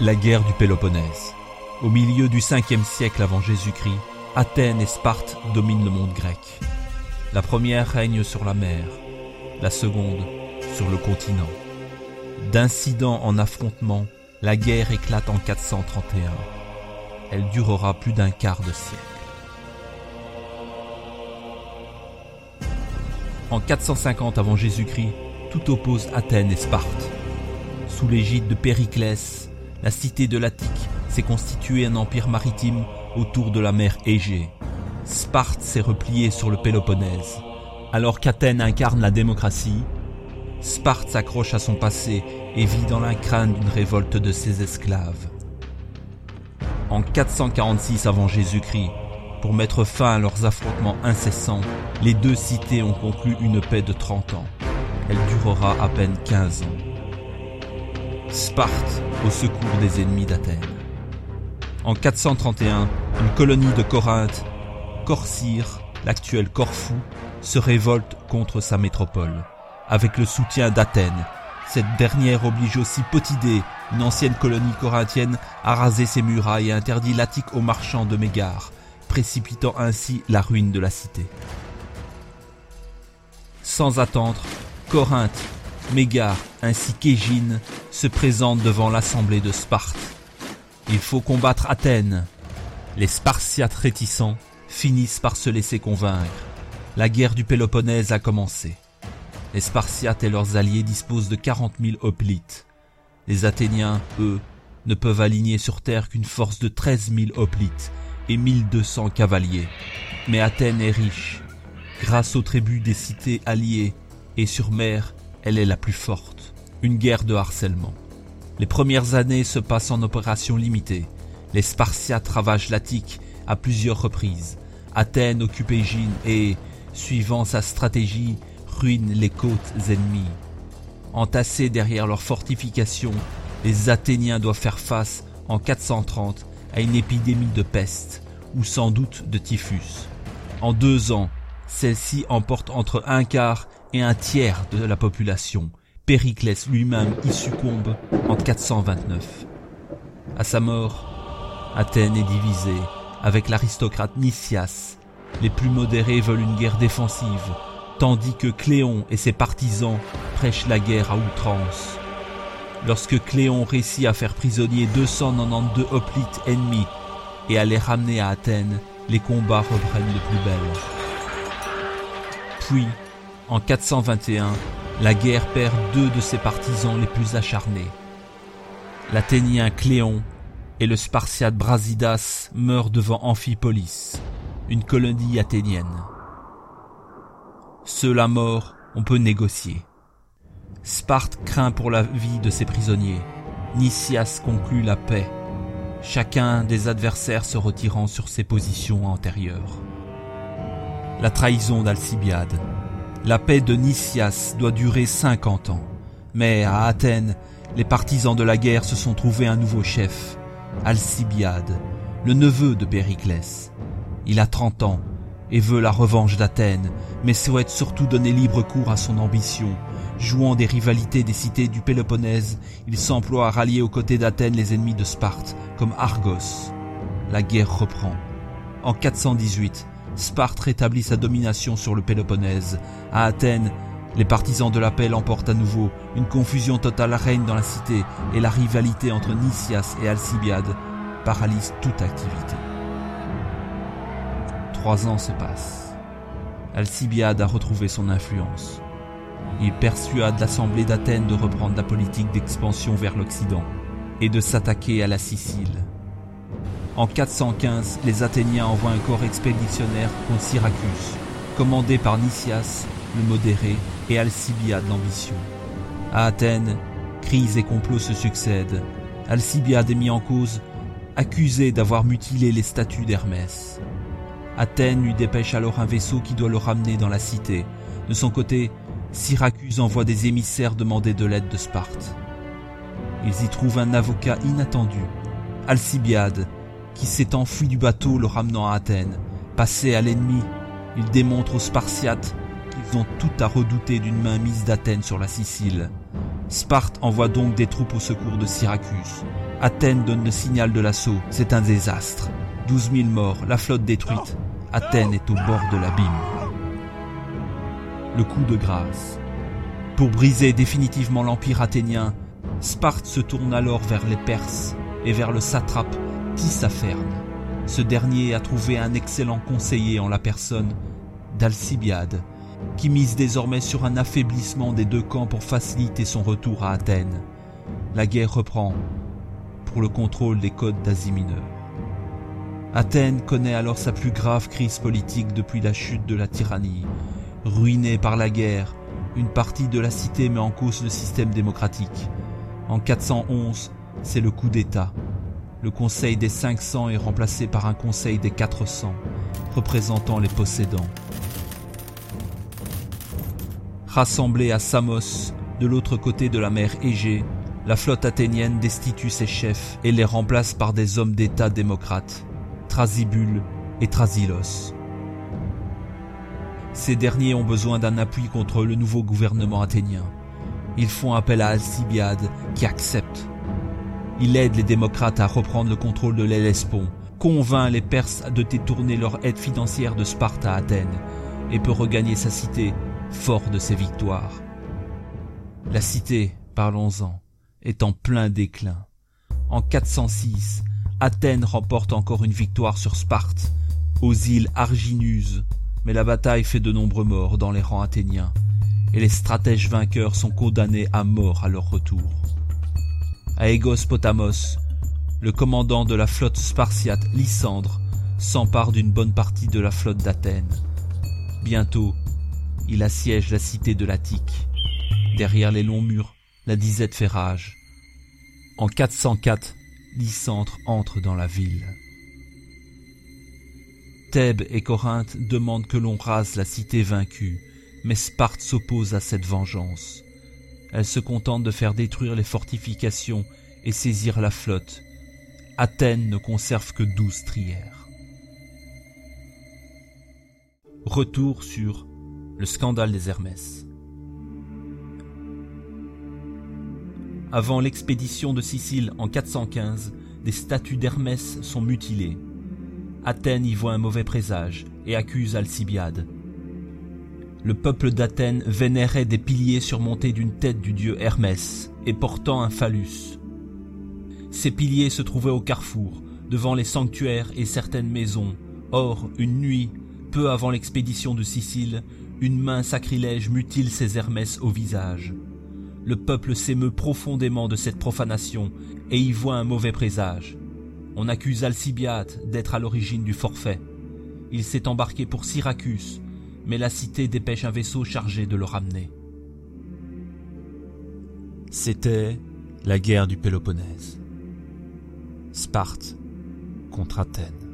La guerre du Péloponnèse. Au milieu du 5e siècle avant Jésus-Christ, Athènes et Sparte dominent le monde grec. La première règne sur la mer, la seconde sur le continent. D'incident en affrontement, la guerre éclate en 431. Elle durera plus d'un quart de siècle. En 450 avant Jésus-Christ, tout oppose Athènes et Sparte. Sous l'égide de Périclès, la cité de l'Attique s'est constituée un empire maritime autour de la mer Égée. Sparte s'est repliée sur le Péloponnèse. Alors qu'Athènes incarne la démocratie, Sparte s'accroche à son passé et vit dans la crainte d'une révolte de ses esclaves. En 446 avant Jésus-Christ, pour mettre fin à leurs affrontements incessants, les deux cités ont conclu une paix de 30 ans. Elle durera à peine 15 ans. Sparte au secours des ennemis d'Athènes. En 431, une colonie de Corinthe, Corcyre, l'actuel Corfou, se révolte contre sa métropole, avec le soutien d'Athènes. Cette dernière oblige aussi Potidée, une ancienne colonie corinthienne, à raser ses murailles et interdit l'Attique aux marchands de Mégare, précipitant ainsi la ruine de la cité. Sans attendre, Corinthe Mégare ainsi qu'Égine se présentent devant l'assemblée de Sparte. Il faut combattre Athènes. Les Spartiates réticents finissent par se laisser convaincre. La guerre du Péloponnèse a commencé. Les Spartiates et leurs alliés disposent de 40 000 hoplites. Les Athéniens, eux, ne peuvent aligner sur terre qu'une force de 13 000 hoplites et 1200 cavaliers. Mais Athènes est riche. Grâce aux tribus des cités alliées et sur mer, elle est la plus forte. Une guerre de harcèlement. Les premières années se passent en opération limitée. Les Spartiates ravagent l'Attique à plusieurs reprises. Athènes occupe Égine et, suivant sa stratégie, ruine les côtes ennemies. Entassés derrière leurs fortifications, les Athéniens doivent faire face, en 430, à une épidémie de peste, ou sans doute de typhus. En deux ans, celle-ci emporte entre un quart et un tiers de la population. Périclès lui-même y succombe en 429. À sa mort, Athènes est divisée, avec l'aristocrate Nicias. Les plus modérés veulent une guerre défensive, tandis que Cléon et ses partisans prêchent la guerre à outrance. Lorsque Cléon réussit à faire prisonnier 292 hoplites ennemis et à les ramener à Athènes, les combats reprennent de plus belle. Puis, en 421, la guerre perd deux de ses partisans les plus acharnés. L'Athénien Cléon et le Spartiate Brasidas meurent devant Amphipolis, une colonie athénienne. Ceux-là morts, on peut négocier. Sparte craint pour la vie de ses prisonniers. Nicias conclut la paix, chacun des adversaires se retirant sur ses positions antérieures. La trahison d'Alcibiade. La paix de Nicias doit durer 50 ans. Mais à Athènes, les partisans de la guerre se sont trouvés un nouveau chef, Alcibiade, le neveu de Périclès. Il a 30 ans et veut la revanche d'Athènes, mais souhaite surtout donner libre cours à son ambition. Jouant des rivalités des cités du Péloponnèse, il s'emploie à rallier aux côtés d'Athènes les ennemis de Sparte, comme Argos. La guerre reprend. En 418, Sparte rétablit sa domination sur le Péloponnèse. À Athènes, les partisans de la paix l'emportent à nouveau. Une confusion totale règne dans la cité et la rivalité entre Nicias et Alcibiade paralyse toute activité. Trois ans se passent. Alcibiade a retrouvé son influence. Il persuade l'Assemblée d'Athènes de reprendre la politique d'expansion vers l'Occident et de s'attaquer à la Sicile. En 415, les Athéniens envoient un corps expéditionnaire contre Syracuse, commandé par Nicias, le modéré, et Alcibiade l'ambitieux. À Athènes, crises et complots se succèdent. Alcibiade est mis en cause, accusé d'avoir mutilé les statues d'Hermès. Athènes lui dépêche alors un vaisseau qui doit le ramener dans la cité. De son côté, Syracuse envoie des émissaires demander de l'aide de Sparte. Ils y trouvent un avocat inattendu, Alcibiade, qui s'est enfui du bateau le ramenant à Athènes. Passé à l'ennemi, il démontre aux Spartiates qu'ils ont tout à redouter d'une mainmise d'Athènes sur la Sicile. Sparte envoie donc des troupes au secours de Syracuse. Athènes donne le signal de l'assaut. C'est un désastre. 12 000 morts, la flotte détruite. Athènes est au bord de l'abîme. Le coup de grâce. Pour briser définitivement l'empire athénien, Sparte se tourne alors vers les Perses et vers le satrape Tissaphernes. Ce dernier a trouvé un excellent conseiller en la personne d'Alcibiade, qui mise désormais sur un affaiblissement des deux camps pour faciliter son retour à Athènes. La guerre reprend pour le contrôle des côtes d'Asie mineure. Athènes connaît alors sa plus grave crise politique depuis la chute de la tyrannie. Ruinée par la guerre, une partie de la cité met en cause le système démocratique. En 411, c'est le coup d'État. Le Conseil des 500 est remplacé par un Conseil des 400, représentant les possédants. Rassemblée à Samos, de l'autre côté de la mer Égée, la flotte athénienne destitue ses chefs et les remplace par des hommes d'État démocrates, Thrasybule et Thrasylos. Ces derniers ont besoin d'un appui contre le nouveau gouvernement athénien. Ils font appel à Alcibiade qui accepte. Il aide les démocrates à reprendre le contrôle de l'Hellespont, convainc les Perses de détourner leur aide financière de Sparte à Athènes et peut regagner sa cité fort de ses victoires. La cité, parlons-en, est en plein déclin. En 406, Athènes remporte encore une victoire sur Sparte, aux îles Argineuses, mais la bataille fait de nombreux morts dans les rangs athéniens, et les stratèges vainqueurs sont condamnés à mort à leur retour. Aegos Potamos, le commandant de la flotte spartiate Lysandre, s'empare d'une bonne partie de la flotte d'Athènes. Bientôt, il assiège la cité de l'Attique. Derrière les longs murs, la disette fait rage. En 404, Lysandre entre dans la ville. Thèbes et Corinthe demandent que l'on rase la cité vaincue, mais Sparte s'oppose à cette vengeance. Elle se contente de faire détruire les fortifications et saisir la flotte. Athènes ne conserve que douze trières. Retour sur le scandale des Hermès. Avant l'expédition de Sicile en 415, des statues d'Hermès sont mutilées. Athènes y voit un mauvais présage et accuse Alcibiade. Le peuple d'Athènes vénérait des piliers surmontés d'une tête du dieu Hermès et portant un phallus. Ces piliers se trouvaient au carrefour, devant les sanctuaires et certaines maisons. Or, une nuit, peu avant l'expédition de Sicile, une main sacrilège mutile ces Hermès au visage le peuple s'émeut profondément de cette profanation et y voit un mauvais présage. On accuse Alcibiade d'être à l'origine du forfait. Il s'est embarqué pour Syracuse, mais la cité dépêche un vaisseau chargé de le ramener. C'était la guerre du Péloponnèse. Sparte contre Athènes.